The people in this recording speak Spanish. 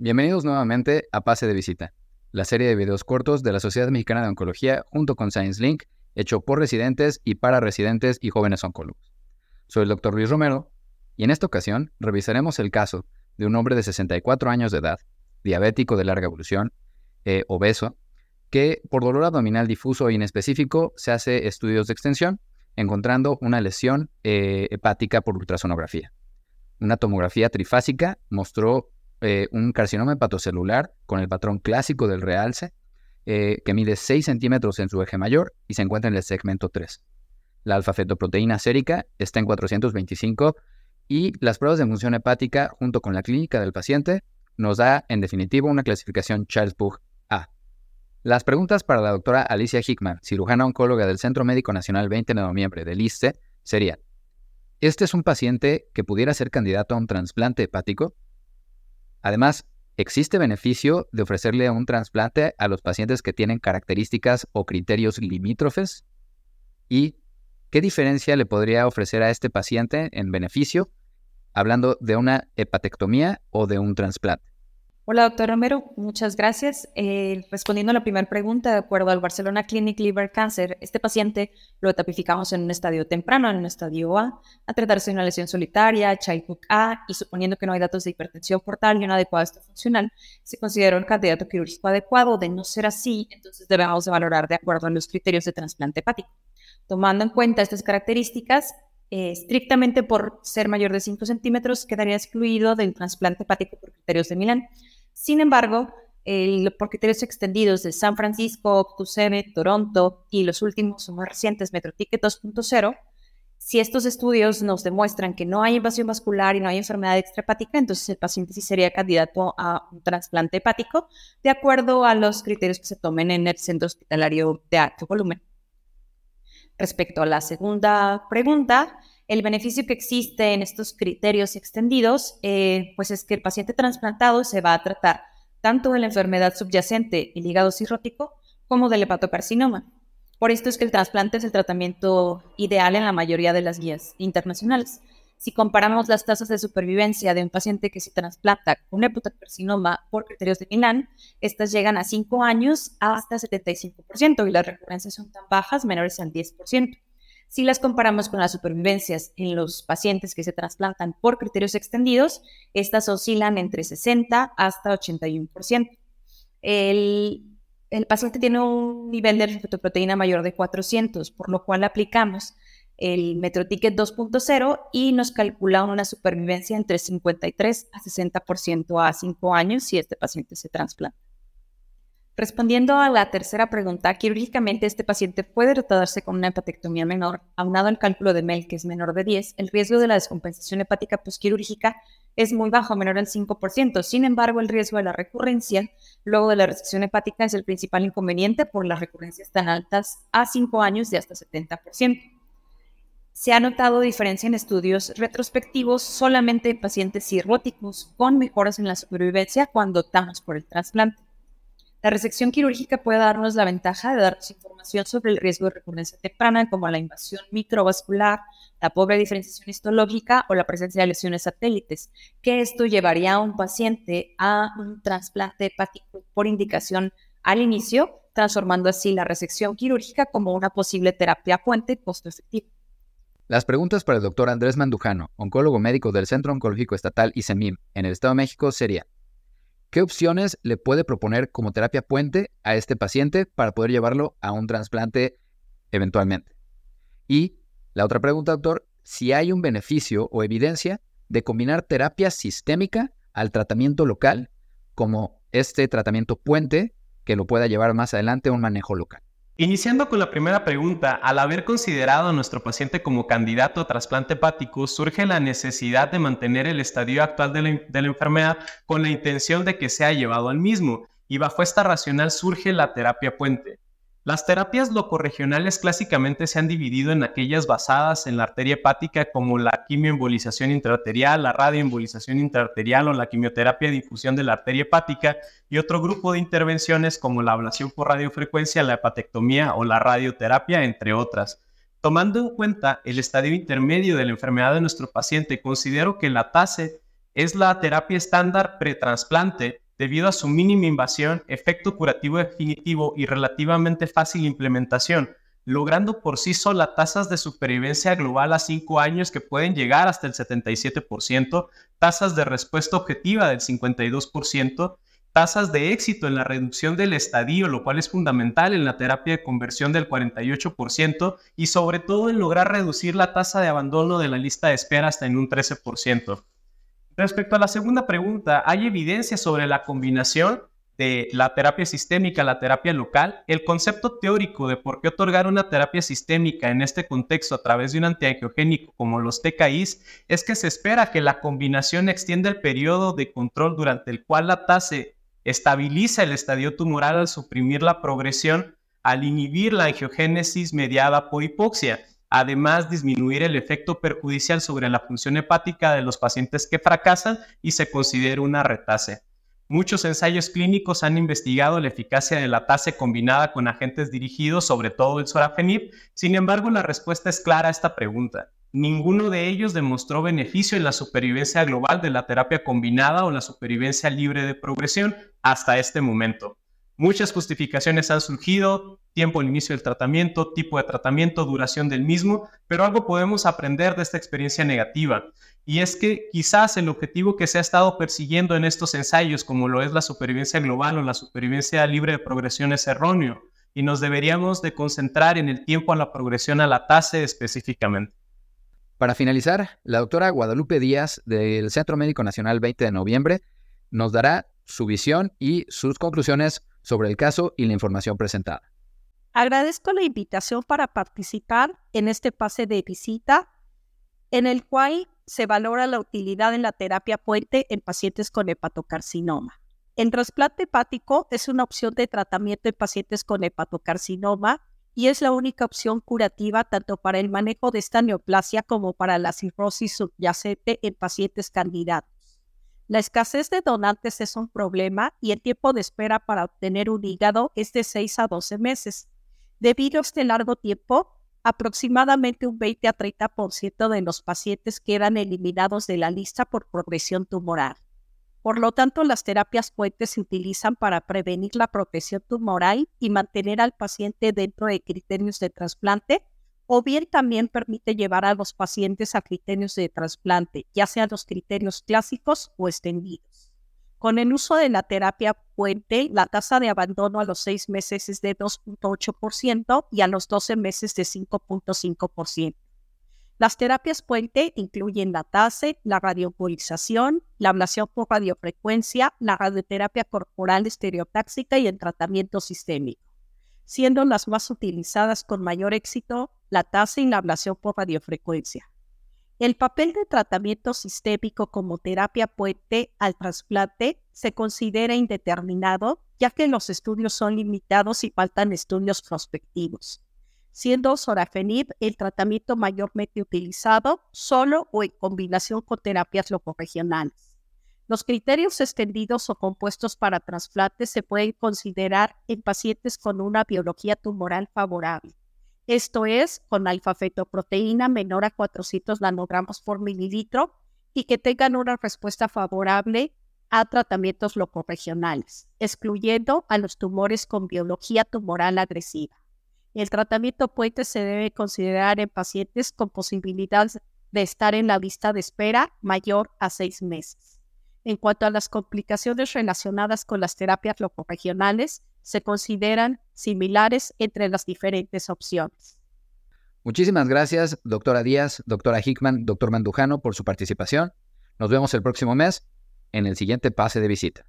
Bienvenidos nuevamente a Pase de Visita, la serie de videos cortos de la Sociedad Mexicana de Oncología junto con Science Link, hecho por residentes y para residentes y jóvenes oncólogos. Soy el Dr. Luis Romero y en esta ocasión revisaremos el caso de un hombre de 64 años de edad, diabético de larga evolución, eh, obeso, que por dolor abdominal difuso e inespecífico se hace estudios de extensión, encontrando una lesión eh, hepática por ultrasonografía. Una tomografía trifásica mostró eh, un carcinoma hepatocelular con el patrón clásico del realce, eh, que mide 6 centímetros en su eje mayor y se encuentra en el segmento 3. La alfa-fetoproteína sérica está en 425 y las pruebas de función hepática junto con la clínica del paciente nos da en definitiva una clasificación Charles-Pugh A. Las preguntas para la doctora Alicia Hickman, cirujana oncóloga del Centro Médico Nacional 20 de noviembre del ISTE, serían, ¿este es un paciente que pudiera ser candidato a un trasplante hepático? Además, ¿existe beneficio de ofrecerle un trasplante a los pacientes que tienen características o criterios limítrofes? ¿Y qué diferencia le podría ofrecer a este paciente en beneficio hablando de una hepatectomía o de un trasplante? Hola, doctor Romero, muchas gracias. Eh, respondiendo a la primera pregunta, de acuerdo al Barcelona Clinic Liver Cancer, este paciente lo etapificamos en un estadio temprano, en un estadio A, a tratarse de una lesión solitaria, Child A, y suponiendo que no hay datos de hipertensión portal y un adecuado estado funcional, se considera un candidato quirúrgico adecuado. De no ser así, entonces debemos de valorar de acuerdo a los criterios de trasplante hepático. Tomando en cuenta estas características, eh, estrictamente por ser mayor de 5 centímetros, quedaría excluido del trasplante hepático por criterios de Milán. Sin embargo, por criterios extendidos de San Francisco, QCM, Toronto y los últimos más recientes MetroTicket 2.0, si estos estudios nos demuestran que no hay invasión vascular y no hay enfermedad extrahepática, entonces el paciente sí sería candidato a un trasplante hepático de acuerdo a los criterios que se tomen en el centro hospitalario de alto volumen. Respecto a la segunda pregunta, el beneficio que existe en estos criterios extendidos, eh, pues es que el paciente trasplantado se va a tratar tanto de la enfermedad subyacente, el hígado cirrótico, como del hepatocarcinoma. Por esto es que el trasplante es el tratamiento ideal en la mayoría de las guías internacionales. Si comparamos las tasas de supervivencia de un paciente que se trasplanta con hepatocarcinoma por criterios de Milán, estas llegan a 5 años hasta 75% y las recurrencias son tan bajas, menores al 10%. Si las comparamos con las supervivencias en los pacientes que se trasplantan por criterios extendidos, estas oscilan entre 60 hasta 81%. El, el paciente tiene un nivel de fetoproteína mayor de 400, por lo cual aplicamos el MetroTicket 2.0 y nos calcula una supervivencia entre 53 a 60% a 5 años si este paciente se trasplanta. Respondiendo a la tercera pregunta, quirúrgicamente este paciente puede tratarse con una hepatectomía menor, aunado al cálculo de MEL, que es menor de 10, el riesgo de la descompensación hepática posquirúrgica es muy bajo, menor al 5%. Sin embargo, el riesgo de la recurrencia luego de la resección hepática es el principal inconveniente por las recurrencias tan altas a 5 años de hasta 70%. Se ha notado diferencia en estudios retrospectivos solamente en pacientes cirróticos con mejoras en la supervivencia cuando optamos por el trasplante. La resección quirúrgica puede darnos la ventaja de darnos información sobre el riesgo de recurrencia temprana, como la invasión microvascular, la pobre diferenciación histológica o la presencia de lesiones satélites, que esto llevaría a un paciente a un trasplante hepático por indicación al inicio, transformando así la resección quirúrgica como una posible terapia puente costo efectivo. Las preguntas para el doctor Andrés Mandujano, oncólogo médico del Centro Oncológico Estatal ICEMIM en el Estado de México, serían ¿Qué opciones le puede proponer como terapia puente a este paciente para poder llevarlo a un trasplante eventualmente? Y la otra pregunta, doctor, si hay un beneficio o evidencia de combinar terapia sistémica al tratamiento local, como este tratamiento puente que lo pueda llevar más adelante a un manejo local. Iniciando con la primera pregunta, al haber considerado a nuestro paciente como candidato a trasplante hepático, surge la necesidad de mantener el estadio actual de la, enfermedad con la intención de que sea llevado al mismo, y bajo esta racional surge la terapia puente. Las terapias locorregionales clásicamente se han dividido en aquellas basadas en la arteria hepática como la quimioembolización intraarterial, la radioembolización intraarterial o la quimioterapia de difusión de la arteria hepática y otro grupo de intervenciones como la ablación por radiofrecuencia, la hepatectomía o la radioterapia, entre otras. Tomando en cuenta el estadio intermedio de la enfermedad de nuestro paciente, considero que la TASE es la terapia estándar pretransplante debido a su mínima invasión, efecto curativo definitivo y relativamente fácil implementación, logrando por sí sola tasas de supervivencia global a 5 años que pueden llegar hasta el 77%, tasas de respuesta objetiva del 52%, tasas de éxito en la reducción del estadio, lo cual es fundamental en la terapia de conversión del 48%, y sobre todo en lograr reducir la tasa de abandono de la lista de espera hasta en un 13%. Respecto a la segunda pregunta, ¿hay evidencia sobre la combinación de la terapia sistémica, la terapia local, el concepto teórico de por qué otorgar una terapia sistémica en este contexto a través de un antiangiogénico como los TKIs es que se espera que la combinación extienda el periodo de control durante el cual la tasa estabiliza el estadio tumoral al suprimir la progresión, al inhibir la angiogénesis mediada por hipoxia, además disminuir el efecto perjudicial sobre la función hepática de los pacientes que fracasan y se considera una retase. Muchos ensayos clínicos han investigado la eficacia de la tasa combinada con agentes dirigidos, sobre todo el sorafenib. Sin embargo, la respuesta es clara a esta pregunta. Ninguno de ellos demostró beneficio en la supervivencia global de la terapia combinada o la supervivencia libre de progresión hasta este momento. Muchas justificaciones han surgido, tiempo al inicio del tratamiento, tipo de tratamiento, duración del mismo, pero algo podemos aprender de esta experiencia negativa. Y es que quizás el objetivo que se ha estado persiguiendo en estos ensayos, como lo es la supervivencia global o la supervivencia libre de progresión, es erróneo y nos deberíamos de concentrar en el tiempo a la progresión a la tasa específicamente. Para finalizar, la doctora Guadalupe Díaz del Centro Médico Nacional 20 de noviembre nos dará su visión y sus conclusiones sobre el caso y la información presentada. Agradezco la invitación para participar en este pase de visita en el cual se valora la utilidad en la terapia puente en pacientes con hepatocarcinoma. El trasplante hepático es una opción de tratamiento en pacientes con hepatocarcinoma y es la única opción curativa tanto para el manejo de esta neoplasia como para la cirrosis subyacente en pacientes candidatos. La escasez de donantes es un problema y el tiempo de espera para obtener un hígado es de 6 a 12 meses. Debido a este largo tiempo, aproximadamente un 20 a 30% de los pacientes quedan eliminados de la lista por progresión tumoral. Por lo tanto, las terapias puentes se utilizan para prevenir la progresión tumoral y mantener al paciente dentro de criterios de trasplante, o bien también permite llevar a los pacientes a criterios de trasplante, ya sean los criterios clásicos o extendidos. Con el uso de la terapia puente, la tasa de abandono a los 6 meses es de 2.8% y a los 12 meses de 5.5%. Las terapias puente incluyen la TASE, la radiopolización, la ablación por radiofrecuencia, la radioterapia corporal estereotáxica y el tratamiento sistémico, siendo las más utilizadas con mayor éxito la y la ablación por radiofrecuencia. El papel de tratamiento sistémico como terapia puente al trasplante se considera indeterminado, ya que los estudios son limitados y faltan estudios prospectivos, siendo sorafenib el tratamiento mayormente utilizado solo o en combinación con terapias locorregionales. Los criterios extendidos o compuestos para trasplantes se pueden considerar en pacientes con una biología tumoral favorable esto es con alfa-fetoproteína menor a 400 nanogramos por mililitro y que tengan una respuesta favorable a tratamientos locorregionales, excluyendo a los tumores con biología tumoral agresiva. El tratamiento puente se debe considerar en pacientes con posibilidad de estar en la lista de espera mayor a seis meses. En cuanto a las complicaciones relacionadas con las terapias locorregionales, se consideran similares entre las diferentes opciones. Muchísimas gracias, doctora Díaz, doctora Hickman, doctor Mandujano, por su participación. Nos vemos el próximo mes en el siguiente pase de visita.